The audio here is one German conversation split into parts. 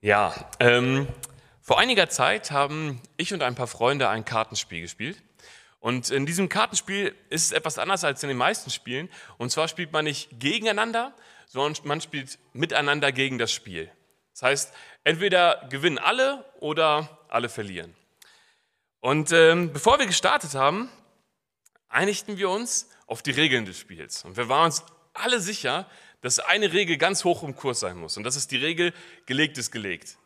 Ja, ähm, vor einiger Zeit haben ich und ein paar Freunde ein Kartenspiel gespielt. Und in diesem Kartenspiel ist es etwas anders als in den meisten Spielen. Und zwar spielt man nicht gegeneinander, sondern man spielt miteinander gegen das Spiel. Das heißt, entweder gewinnen alle oder alle verlieren. Und ähm, bevor wir gestartet haben, einigten wir uns auf die Regeln des Spiels. Und wir waren uns alle sicher, dass eine Regel ganz hoch im Kurs sein muss. Und das ist die Regel, gelegt ist gelegt.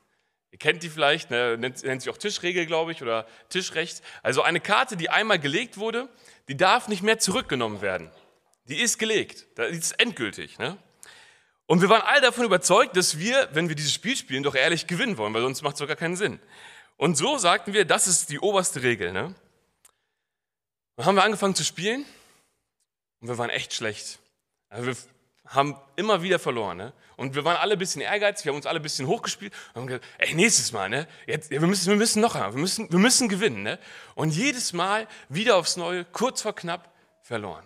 Ihr kennt die vielleicht, ne, nennt, nennt sich auch Tischregel, glaube ich, oder Tischrecht. Also eine Karte, die einmal gelegt wurde, die darf nicht mehr zurückgenommen werden. Die ist gelegt, die ist endgültig. Ne? Und wir waren alle davon überzeugt, dass wir, wenn wir dieses Spiel spielen, doch ehrlich gewinnen wollen, weil sonst macht es gar keinen Sinn. Und so sagten wir, das ist die oberste Regel. Ne? Dann haben wir angefangen zu spielen und wir waren echt schlecht. Also wir haben immer wieder verloren. Ne? Und wir waren alle ein bisschen ehrgeizig, wir haben uns alle ein bisschen hochgespielt und haben gesagt, ey, nächstes Mal, ne? Jetzt, wir, müssen, wir müssen noch einmal, wir müssen, wir müssen gewinnen. Ne? Und jedes Mal wieder aufs Neue, kurz vor knapp, verloren.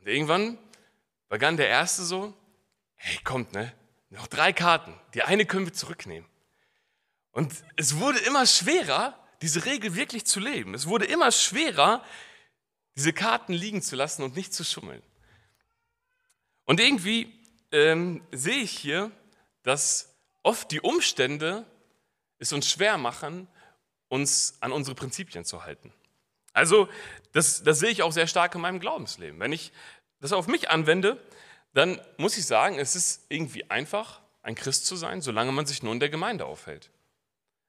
Und irgendwann begann der Erste so, hey, kommt, ne? Noch drei Karten, die eine können wir zurücknehmen. Und es wurde immer schwerer, diese Regel wirklich zu leben. Es wurde immer schwerer, diese Karten liegen zu lassen und nicht zu schummeln. Und irgendwie ähm, sehe ich hier, dass oft die Umstände es uns schwer machen, uns an unsere Prinzipien zu halten. Also das, das sehe ich auch sehr stark in meinem Glaubensleben. Wenn ich das auf mich anwende, dann muss ich sagen, es ist irgendwie einfach, ein Christ zu sein, solange man sich nur in der Gemeinde aufhält.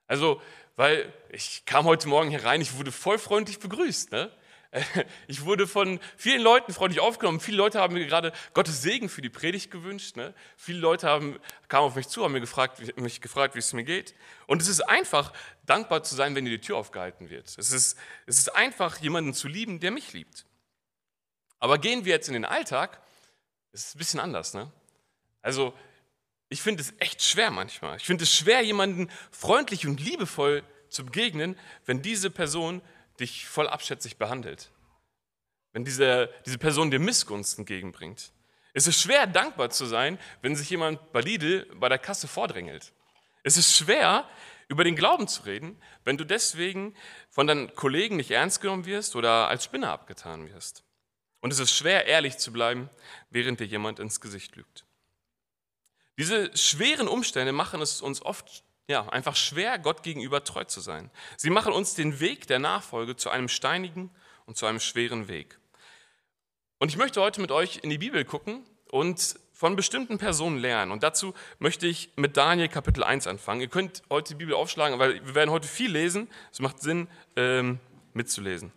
Also, weil ich kam heute Morgen hier rein, ich wurde voll freundlich begrüßt. Ne? Ich wurde von vielen Leuten freundlich aufgenommen. Viele Leute haben mir gerade Gottes Segen für die Predigt gewünscht. Ne? Viele Leute haben, kamen auf mich zu, haben mich gefragt, mich gefragt, wie es mir geht. Und es ist einfach, dankbar zu sein, wenn dir die Tür aufgehalten wird. Es ist, es ist einfach, jemanden zu lieben, der mich liebt. Aber gehen wir jetzt in den Alltag, ist es ein bisschen anders. Ne? Also, ich finde es echt schwer manchmal. Ich finde es schwer, jemanden freundlich und liebevoll zu begegnen, wenn diese Person dich voll abschätzig behandelt. Wenn diese, diese Person dir Missgunst entgegenbringt. Es ist schwer, dankbar zu sein, wenn sich jemand bei Lidl bei der Kasse vordrängelt. Es ist schwer, über den Glauben zu reden, wenn du deswegen von deinen Kollegen nicht ernst genommen wirst oder als Spinner abgetan wirst. Und es ist schwer, ehrlich zu bleiben, während dir jemand ins Gesicht lügt. Diese schweren Umstände machen es uns oft ja, einfach schwer, Gott gegenüber treu zu sein. Sie machen uns den Weg der Nachfolge zu einem steinigen und zu einem schweren Weg. Und ich möchte heute mit euch in die Bibel gucken und von bestimmten Personen lernen. Und dazu möchte ich mit Daniel Kapitel 1 anfangen. Ihr könnt heute die Bibel aufschlagen, weil wir werden heute viel lesen. Es macht Sinn, ähm, mitzulesen.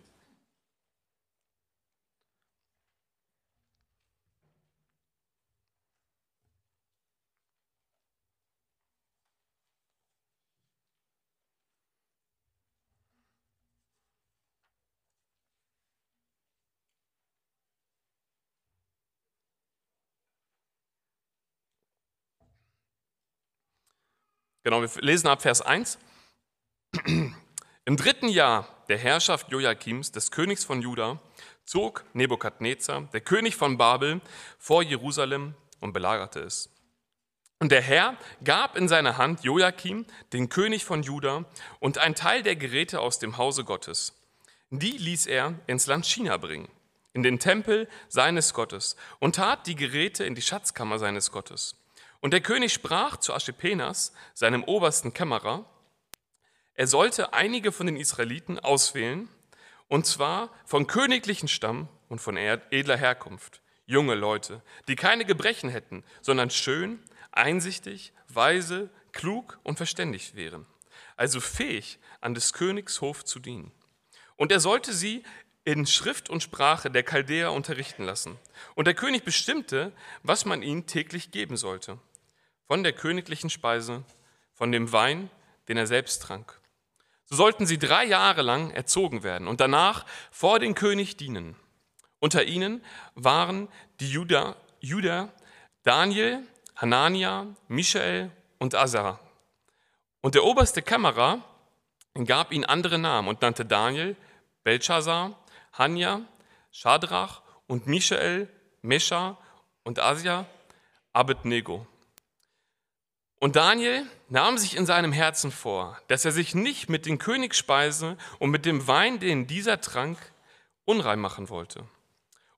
Genau, wir lesen ab Vers 1. Im dritten Jahr der Herrschaft Joachims, des Königs von Juda, zog Nebukadnezar, der König von Babel, vor Jerusalem und belagerte es. Und der Herr gab in seine Hand Joachim, den König von Juda, und ein Teil der Geräte aus dem Hause Gottes. Die ließ er ins Land China bringen, in den Tempel seines Gottes, und tat die Geräte in die Schatzkammer seines Gottes. Und der König sprach zu Aschipenas, seinem obersten Kämmerer, er sollte einige von den Israeliten auswählen, und zwar von königlichen Stamm und von edler Herkunft, junge Leute, die keine Gebrechen hätten, sondern schön, einsichtig, weise, klug und verständig wären, also fähig, an des Königs Hof zu dienen. Und er sollte sie in Schrift und Sprache der Chaldäer unterrichten lassen. Und der König bestimmte, was man ihnen täglich geben sollte von der königlichen Speise, von dem Wein, den er selbst trank. So sollten sie drei Jahre lang erzogen werden und danach vor den König dienen. Unter ihnen waren die Juda, Juda Daniel, Hanania, Michael und Azar. Und der oberste Kämmerer gab ihnen andere Namen und nannte Daniel Belshazzar, Hanja, Shadrach und Michael, Mesha und Asia Abednego. Und Daniel nahm sich in seinem Herzen vor, dass er sich nicht mit den Königsspeisen und mit dem Wein, den dieser trank, unrein machen wollte.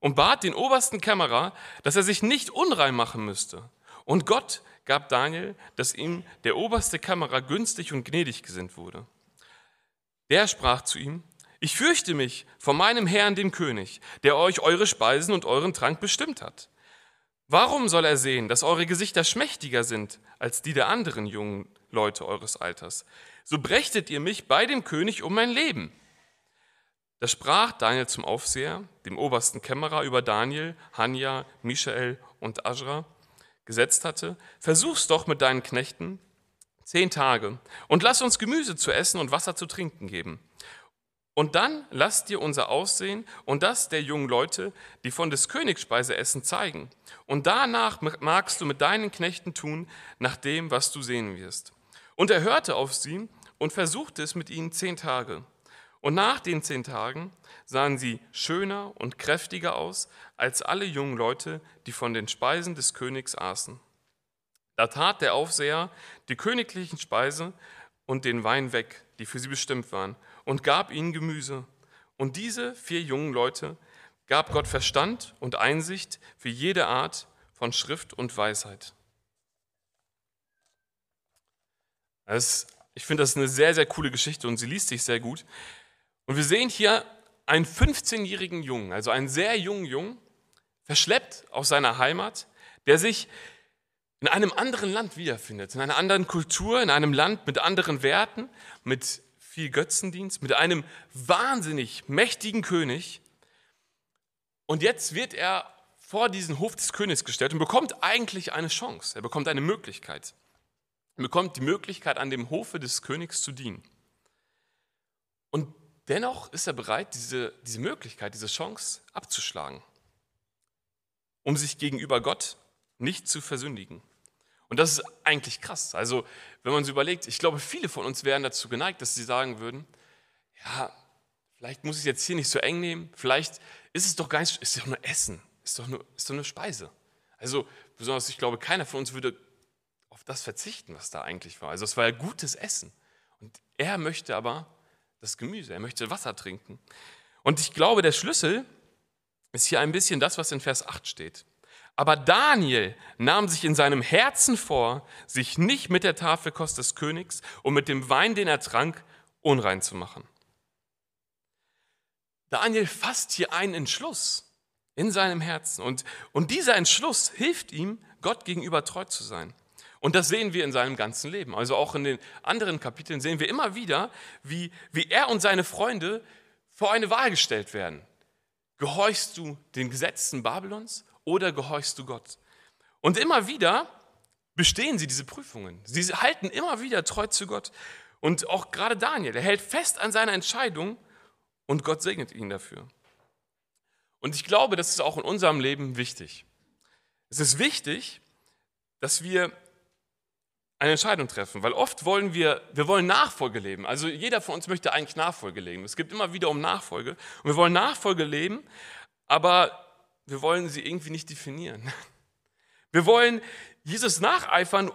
Und bat den obersten Kämmerer, dass er sich nicht unrein machen müsste. Und Gott gab Daniel, dass ihm der oberste Kämmerer günstig und gnädig gesinnt wurde. Der sprach zu ihm, ich fürchte mich vor meinem Herrn, dem König, der euch eure Speisen und euren Trank bestimmt hat. Warum soll er sehen, dass eure Gesichter schmächtiger sind als die der anderen jungen Leute eures Alters? So brächtet ihr mich bei dem König um mein Leben. Da sprach Daniel zum Aufseher, dem obersten Kämmerer über Daniel, Hanja, Michael und Asra gesetzt hatte, versuch's doch mit deinen Knechten zehn Tage und lass uns Gemüse zu essen und Wasser zu trinken geben. Und dann lass dir unser Aussehen und das der jungen Leute, die von des Königs Speise essen, zeigen. Und danach magst du mit deinen Knechten tun, nach dem, was du sehen wirst. Und er hörte auf sie und versuchte es mit ihnen zehn Tage. Und nach den zehn Tagen sahen sie schöner und kräftiger aus als alle jungen Leute, die von den Speisen des Königs aßen. Da tat der Aufseher die königlichen Speise und den Wein weg, die für sie bestimmt waren, und gab ihnen Gemüse. Und diese vier jungen Leute gab Gott Verstand und Einsicht für jede Art von Schrift und Weisheit. Das, ich finde das eine sehr, sehr coole Geschichte und sie liest sich sehr gut. Und wir sehen hier einen 15-jährigen Jungen, also einen sehr jungen Jungen, verschleppt aus seiner Heimat, der sich in einem anderen Land wiederfindet, in einer anderen Kultur, in einem Land mit anderen Werten, mit viel Götzendienst, mit einem wahnsinnig mächtigen König. Und jetzt wird er vor diesen Hof des Königs gestellt und bekommt eigentlich eine Chance. Er bekommt eine Möglichkeit. Er bekommt die Möglichkeit, an dem Hofe des Königs zu dienen. Und dennoch ist er bereit, diese, diese Möglichkeit, diese Chance abzuschlagen, um sich gegenüber Gott nicht zu versündigen. Und das ist eigentlich krass. Also, wenn man so überlegt, ich glaube, viele von uns wären dazu geneigt, dass sie sagen würden, ja, vielleicht muss ich es jetzt hier nicht so eng nehmen, vielleicht ist es doch gar nicht, ist doch nur Essen, ist doch nur, ist doch nur Speise. Also, besonders, ich glaube, keiner von uns würde auf das verzichten, was da eigentlich war. Also, es war ja gutes Essen. Und er möchte aber das Gemüse, er möchte Wasser trinken. Und ich glaube, der Schlüssel ist hier ein bisschen das, was in Vers 8 steht. Aber Daniel nahm sich in seinem Herzen vor, sich nicht mit der Tafelkost des Königs und mit dem Wein, den er trank, unrein zu machen. Daniel fasst hier einen Entschluss in seinem Herzen und, und dieser Entschluss hilft ihm, Gott gegenüber treu zu sein. Und das sehen wir in seinem ganzen Leben. Also auch in den anderen Kapiteln sehen wir immer wieder, wie, wie er und seine Freunde vor eine Wahl gestellt werden. Gehorchst du den Gesetzen Babylons oder gehorchst du Gott? Und immer wieder bestehen sie diese Prüfungen. Sie halten immer wieder treu zu Gott. Und auch gerade Daniel, er hält fest an seiner Entscheidung und Gott segnet ihn dafür. Und ich glaube, das ist auch in unserem Leben wichtig. Es ist wichtig, dass wir eine Entscheidung treffen, weil oft wollen wir, wir wollen Nachfolge leben. Also jeder von uns möchte eigentlich Nachfolge leben. Es gibt immer wieder um Nachfolge und wir wollen Nachfolge leben, aber wir wollen sie irgendwie nicht definieren. Wir wollen Jesus nacheifern,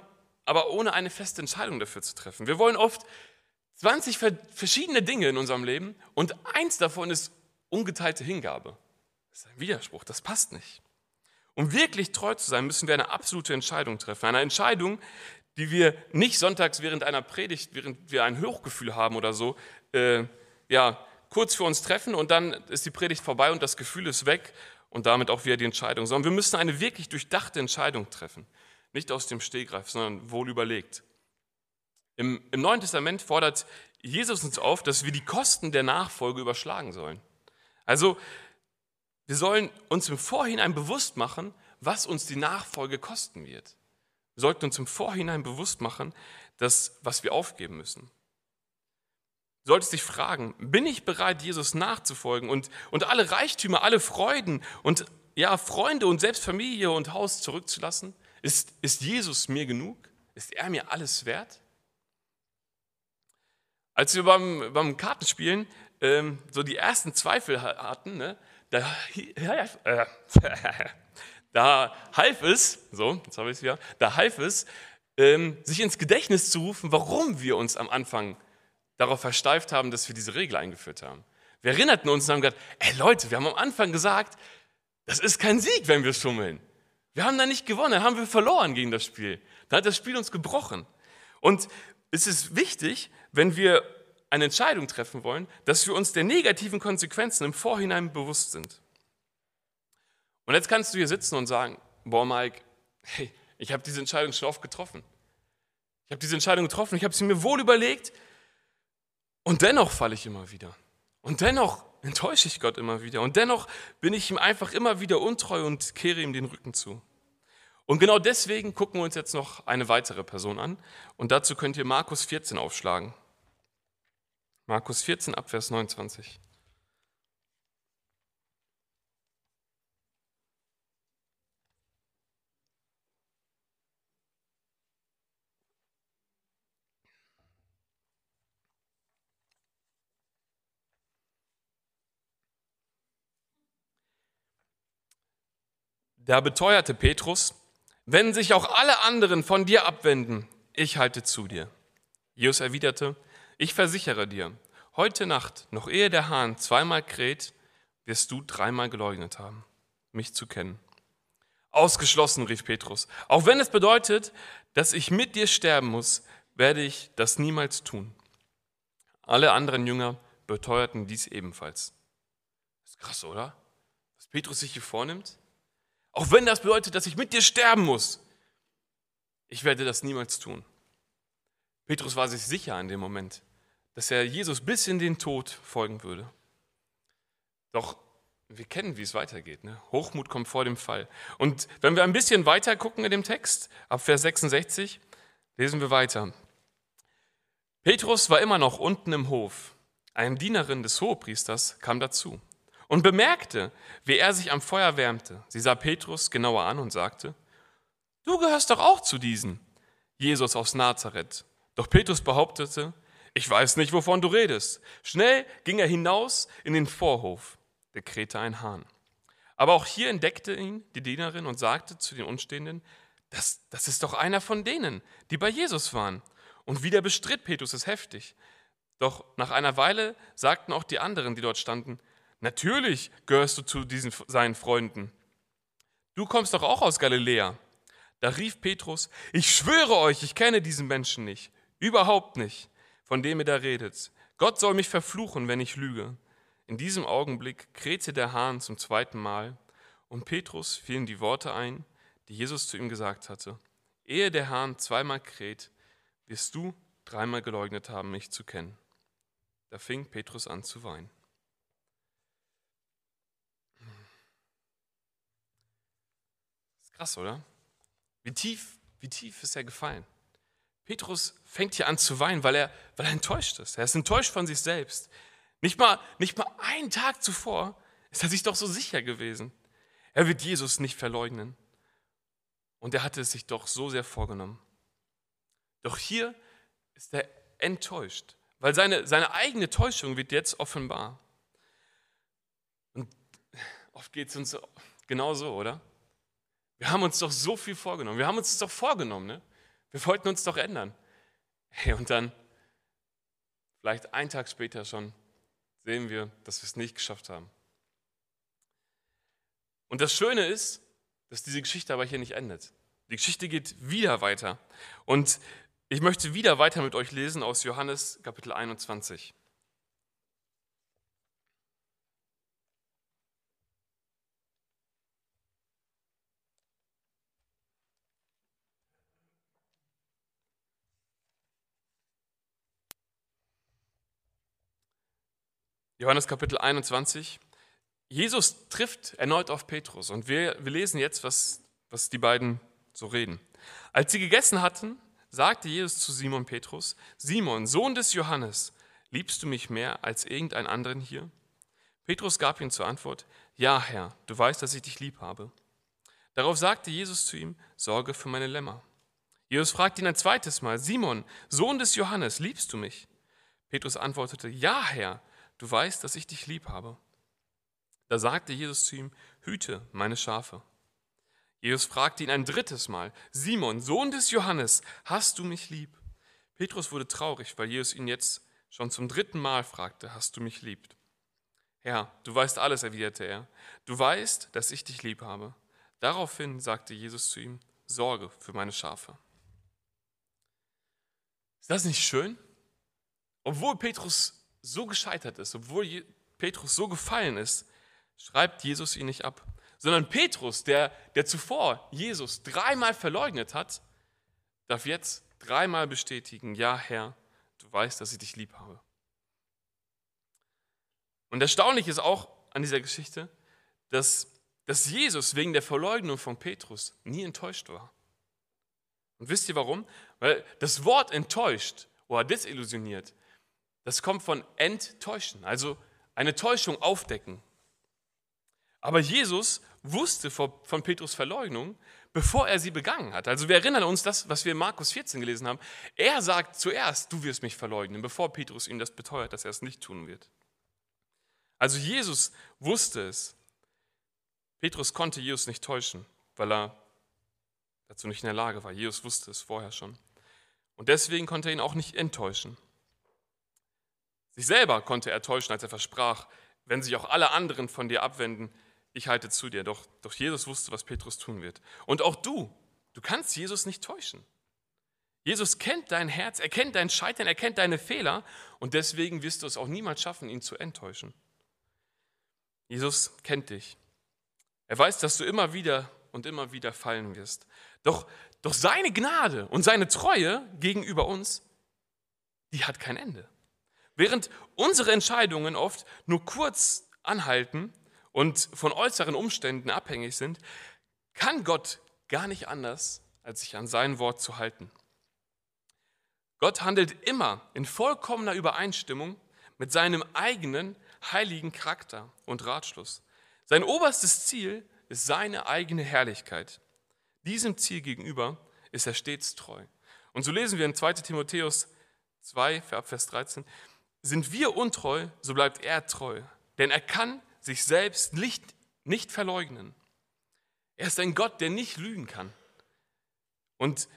aber ohne eine feste Entscheidung dafür zu treffen. Wir wollen oft 20 verschiedene Dinge in unserem Leben und eins davon ist ungeteilte Hingabe. Das ist ein Widerspruch, das passt nicht. Um wirklich treu zu sein, müssen wir eine absolute Entscheidung treffen. Eine Entscheidung, die wir nicht sonntags während einer Predigt, während wir ein Hochgefühl haben oder so, äh, ja, kurz für uns treffen und dann ist die Predigt vorbei und das Gefühl ist weg und damit auch wieder die Entscheidung, sondern wir müssen eine wirklich durchdachte Entscheidung treffen. Nicht aus dem Stehgreif, sondern wohl überlegt. Im, Im Neuen Testament fordert Jesus uns auf, dass wir die Kosten der Nachfolge überschlagen sollen. Also, wir sollen uns im Vorhinein bewusst machen, was uns die Nachfolge kosten wird. Wir sollten uns im Vorhinein bewusst machen, dass, was wir aufgeben müssen. Solltest dich fragen, bin ich bereit, Jesus nachzufolgen und, und alle Reichtümer, alle Freuden und ja, Freunde und selbst Familie und Haus zurückzulassen? Ist, ist Jesus mir genug? Ist er mir alles wert? Als wir beim, beim Kartenspielen ähm, so die ersten Zweifel hatten, ne, da, äh, da half es, so, jetzt habe ich es wieder, da half es, ähm, sich ins Gedächtnis zu rufen, warum wir uns am Anfang darauf versteift haben, dass wir diese Regel eingeführt haben. Wir erinnerten uns und haben gesagt, ey Leute, wir haben am Anfang gesagt, das ist kein Sieg, wenn wir schummeln. Wir haben da nicht gewonnen, dann haben wir verloren gegen das Spiel. Dann hat das Spiel uns gebrochen. Und es ist wichtig, wenn wir eine Entscheidung treffen wollen, dass wir uns der negativen Konsequenzen im Vorhinein bewusst sind. Und jetzt kannst du hier sitzen und sagen, boah Mike, hey, ich habe diese Entscheidung schon oft getroffen. Ich habe diese Entscheidung getroffen, ich habe sie mir wohl überlegt und dennoch falle ich immer wieder. Und dennoch enttäusche ich Gott immer wieder. Und dennoch bin ich ihm einfach immer wieder untreu und kehre ihm den Rücken zu. Und genau deswegen gucken wir uns jetzt noch eine weitere Person an. Und dazu könnt ihr Markus 14 aufschlagen. Markus 14 Abvers 29. Da beteuerte Petrus, wenn sich auch alle anderen von dir abwenden, ich halte zu dir. Jesus erwiderte, ich versichere dir, heute Nacht, noch ehe der Hahn zweimal kräht, wirst du dreimal geleugnet haben, mich zu kennen. Ausgeschlossen, rief Petrus. Auch wenn es bedeutet, dass ich mit dir sterben muss, werde ich das niemals tun. Alle anderen Jünger beteuerten dies ebenfalls. Das ist krass, oder? Was Petrus sich hier vornimmt? Auch wenn das bedeutet, dass ich mit dir sterben muss. Ich werde das niemals tun. Petrus war sich sicher in dem Moment, dass er Jesus bis in den Tod folgen würde. Doch wir kennen, wie es weitergeht. Ne? Hochmut kommt vor dem Fall. Und wenn wir ein bisschen weiter gucken in dem Text, ab Vers 66, lesen wir weiter. Petrus war immer noch unten im Hof. Eine Dienerin des Hohepriesters kam dazu und bemerkte, wie er sich am Feuer wärmte. Sie sah Petrus genauer an und sagte, du gehörst doch auch zu diesen, Jesus aus Nazareth. Doch Petrus behauptete, ich weiß nicht, wovon du redest. Schnell ging er hinaus in den Vorhof, der krähte ein Hahn. Aber auch hier entdeckte ihn die Dienerin und sagte zu den Umstehenden, das, das ist doch einer von denen, die bei Jesus waren. Und wieder bestritt Petrus es heftig. Doch nach einer Weile sagten auch die anderen, die dort standen, Natürlich gehörst du zu diesen seinen Freunden. Du kommst doch auch aus Galiläa. Da rief Petrus, ich schwöre euch, ich kenne diesen Menschen nicht, überhaupt nicht, von dem ihr da redet. Gott soll mich verfluchen, wenn ich lüge. In diesem Augenblick krähte der Hahn zum zweiten Mal und Petrus fielen die Worte ein, die Jesus zu ihm gesagt hatte. Ehe der Hahn zweimal kräht, wirst du dreimal geleugnet haben, mich zu kennen. Da fing Petrus an zu weinen. Krass, oder? Wie tief, wie tief ist er gefallen? Petrus fängt hier an zu weinen, weil er, weil er enttäuscht ist. Er ist enttäuscht von sich selbst. Nicht mal, nicht mal einen Tag zuvor ist er sich doch so sicher gewesen. Er wird Jesus nicht verleugnen. Und er hatte es sich doch so sehr vorgenommen. Doch hier ist er enttäuscht, weil seine, seine eigene Täuschung wird jetzt offenbar. Und oft geht es uns genauso, oder? Wir haben uns doch so viel vorgenommen. Wir haben uns das doch vorgenommen. Ne? Wir wollten uns doch ändern. Hey, und dann, vielleicht einen Tag später schon, sehen wir, dass wir es nicht geschafft haben. Und das Schöne ist, dass diese Geschichte aber hier nicht endet. Die Geschichte geht wieder weiter. Und ich möchte wieder weiter mit euch lesen aus Johannes Kapitel 21. Johannes Kapitel 21. Jesus trifft erneut auf Petrus und wir, wir lesen jetzt, was, was die beiden so reden. Als sie gegessen hatten, sagte Jesus zu Simon Petrus, Simon, Sohn des Johannes, liebst du mich mehr als irgendeinen anderen hier? Petrus gab ihm zur Antwort, ja Herr, du weißt, dass ich dich lieb habe. Darauf sagte Jesus zu ihm, sorge für meine Lämmer. Jesus fragte ihn ein zweites Mal, Simon, Sohn des Johannes, liebst du mich? Petrus antwortete, ja Herr, du weißt, dass ich dich lieb habe. Da sagte Jesus zu ihm, hüte meine Schafe. Jesus fragte ihn ein drittes Mal, Simon, Sohn des Johannes, hast du mich lieb? Petrus wurde traurig, weil Jesus ihn jetzt schon zum dritten Mal fragte, hast du mich lieb? Herr, du weißt alles, erwiderte er. Du weißt, dass ich dich lieb habe. Daraufhin sagte Jesus zu ihm, Sorge für meine Schafe. Ist das nicht schön? Obwohl Petrus so gescheitert ist, obwohl Petrus so gefallen ist, schreibt Jesus ihn nicht ab, sondern Petrus, der, der zuvor Jesus dreimal verleugnet hat, darf jetzt dreimal bestätigen, ja Herr, du weißt, dass ich dich lieb habe. Und erstaunlich ist auch an dieser Geschichte, dass, dass Jesus wegen der Verleugnung von Petrus nie enttäuscht war. Und wisst ihr warum? Weil das Wort enttäuscht oder desillusioniert, das kommt von enttäuschen, also eine Täuschung aufdecken. Aber Jesus wusste von Petrus Verleugnung, bevor er sie begangen hat. Also wir erinnern uns das, was wir in Markus 14 gelesen haben. Er sagt zuerst, du wirst mich verleugnen, bevor Petrus ihm das beteuert, dass er es nicht tun wird. Also Jesus wusste es. Petrus konnte Jesus nicht täuschen, weil er dazu nicht in der Lage war. Jesus wusste es vorher schon. Und deswegen konnte er ihn auch nicht enttäuschen. Sich selber konnte er täuschen, als er versprach, wenn sich auch alle anderen von dir abwenden, ich halte zu dir. Doch, doch Jesus wusste, was Petrus tun wird. Und auch du, du kannst Jesus nicht täuschen. Jesus kennt dein Herz, er kennt dein Scheitern, er kennt deine Fehler und deswegen wirst du es auch niemals schaffen, ihn zu enttäuschen. Jesus kennt dich. Er weiß, dass du immer wieder und immer wieder fallen wirst. Doch, doch seine Gnade und seine Treue gegenüber uns, die hat kein Ende. Während unsere Entscheidungen oft nur kurz anhalten und von äußeren Umständen abhängig sind, kann Gott gar nicht anders, als sich an sein Wort zu halten. Gott handelt immer in vollkommener Übereinstimmung mit seinem eigenen heiligen Charakter und Ratschluss. Sein oberstes Ziel ist seine eigene Herrlichkeit. Diesem Ziel gegenüber ist er stets treu. Und so lesen wir in 2 Timotheus 2, Vers 13, sind wir untreu, so bleibt er treu, denn er kann sich selbst nicht, nicht verleugnen. Er ist ein Gott, der nicht lügen kann. Und,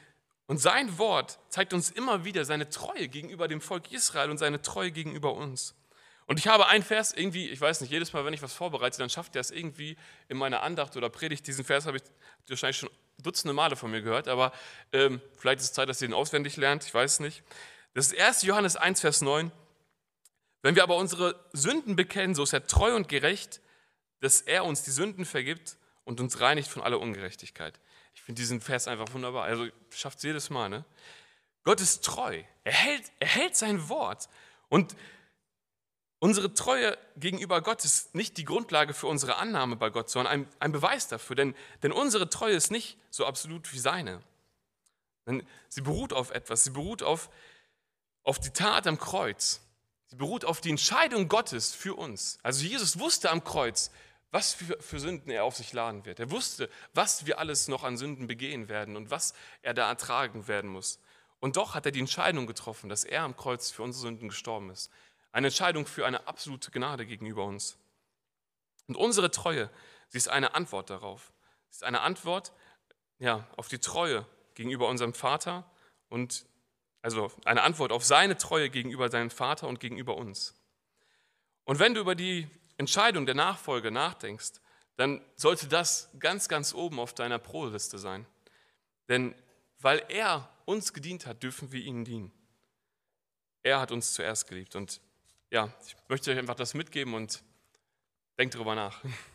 und sein Wort zeigt uns immer wieder seine Treue gegenüber dem Volk Israel und seine Treue gegenüber uns. Und ich habe einen Vers irgendwie, ich weiß nicht, jedes Mal, wenn ich was vorbereite, dann schafft er es irgendwie in meiner Andacht oder Predigt. Diesen Vers habe ich wahrscheinlich schon dutzende Male von mir gehört, aber ähm, vielleicht ist es Zeit, dass ihr ihn auswendig lernt, ich weiß nicht. Das ist 1. Johannes 1, Vers 9. Wenn wir aber unsere Sünden bekennen, so ist er treu und gerecht, dass er uns die Sünden vergibt und uns reinigt von aller Ungerechtigkeit. Ich finde diesen Vers einfach wunderbar. Also schafft es jedes Mal. Ne? Gott ist treu. Er hält, er hält sein Wort. Und Unsere Treue gegenüber Gott ist nicht die Grundlage für unsere Annahme bei Gott, sondern ein, ein Beweis dafür. Denn, denn unsere Treue ist nicht so absolut wie seine. Denn sie beruht auf etwas. Sie beruht auf, auf die Tat am Kreuz. Sie beruht auf die Entscheidung Gottes für uns. Also Jesus wusste am Kreuz, was für, Sünden er auf sich laden wird. Er wusste, was wir alles noch an Sünden begehen werden und was er da ertragen werden muss. Und doch hat er die Entscheidung getroffen, dass er am Kreuz für unsere Sünden gestorben ist. Eine Entscheidung für eine absolute Gnade gegenüber uns. Und unsere Treue, sie ist eine Antwort darauf. Sie ist eine Antwort ja, auf die Treue gegenüber unserem Vater und also eine Antwort auf seine Treue gegenüber seinem Vater und gegenüber uns. Und wenn du über die Entscheidung der Nachfolge nachdenkst, dann sollte das ganz, ganz oben auf deiner Pro-Liste sein. Denn weil er uns gedient hat, dürfen wir ihnen dienen. Er hat uns zuerst geliebt und ja, ich möchte euch einfach das mitgeben und denkt darüber nach.